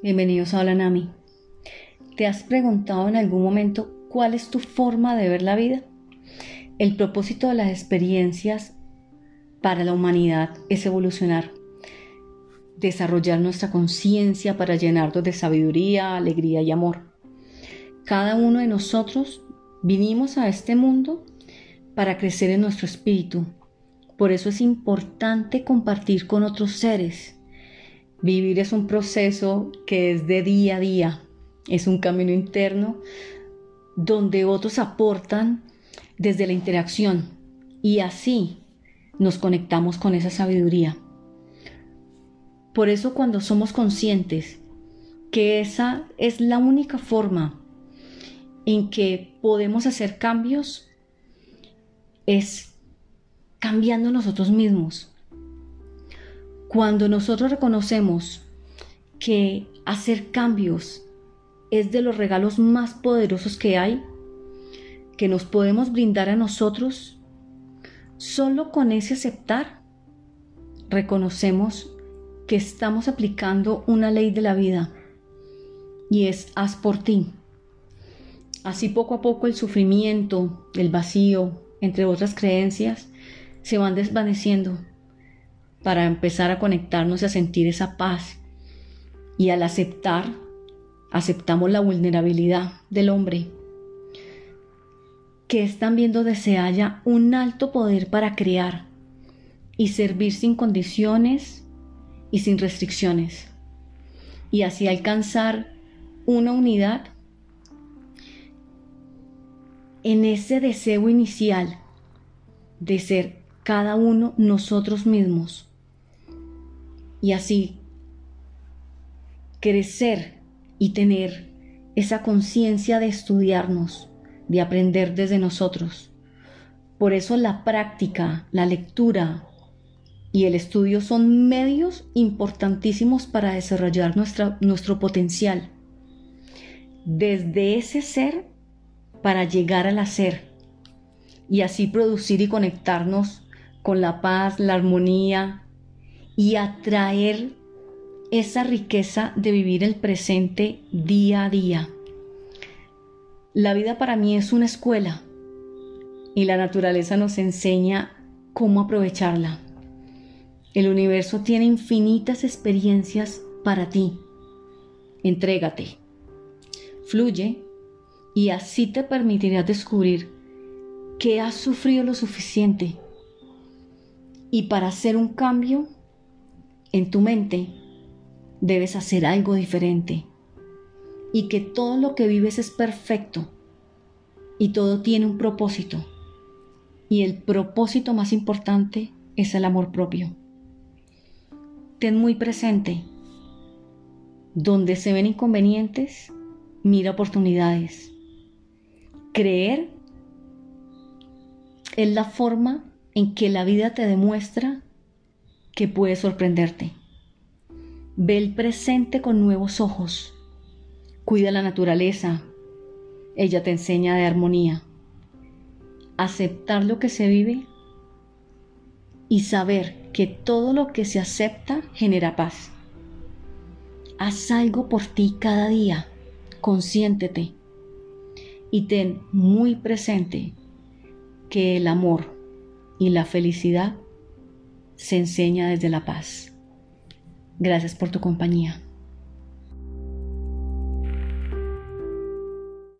Bienvenidos a Nami. ¿Te has preguntado en algún momento cuál es tu forma de ver la vida? El propósito de las experiencias para la humanidad es evolucionar, desarrollar nuestra conciencia para llenarnos de sabiduría, alegría y amor. Cada uno de nosotros vinimos a este mundo para crecer en nuestro espíritu. Por eso es importante compartir con otros seres. Vivir es un proceso que es de día a día, es un camino interno donde otros aportan desde la interacción y así nos conectamos con esa sabiduría. Por eso cuando somos conscientes que esa es la única forma en que podemos hacer cambios, es cambiando nosotros mismos. Cuando nosotros reconocemos que hacer cambios es de los regalos más poderosos que hay, que nos podemos brindar a nosotros, solo con ese aceptar reconocemos que estamos aplicando una ley de la vida y es haz por ti. Así poco a poco el sufrimiento, el vacío, entre otras creencias, se van desvaneciendo para empezar a conectarnos y a sentir esa paz. Y al aceptar, aceptamos la vulnerabilidad del hombre que están viendo donde se haya un alto poder para crear y servir sin condiciones y sin restricciones, y así alcanzar una unidad en ese deseo inicial de ser cada uno nosotros mismos, y así crecer y tener esa conciencia de estudiarnos de aprender desde nosotros. Por eso la práctica, la lectura y el estudio son medios importantísimos para desarrollar nuestra, nuestro potencial. Desde ese ser para llegar al hacer y así producir y conectarnos con la paz, la armonía y atraer esa riqueza de vivir el presente día a día. La vida para mí es una escuela y la naturaleza nos enseña cómo aprovecharla. El universo tiene infinitas experiencias para ti. Entrégate, fluye y así te permitirás descubrir que has sufrido lo suficiente. Y para hacer un cambio en tu mente, debes hacer algo diferente y que todo lo que vives es perfecto y todo tiene un propósito. Y el propósito más importante es el amor propio. Ten muy presente, donde se ven inconvenientes, mira oportunidades. Creer es la forma en que la vida te demuestra que puedes sorprenderte. Ve el presente con nuevos ojos Cuida la naturaleza. Ella te enseña de armonía. Aceptar lo que se vive y saber que todo lo que se acepta genera paz. Haz algo por ti cada día. Consiéntete. Y ten muy presente que el amor y la felicidad se enseña desde la paz. Gracias por tu compañía.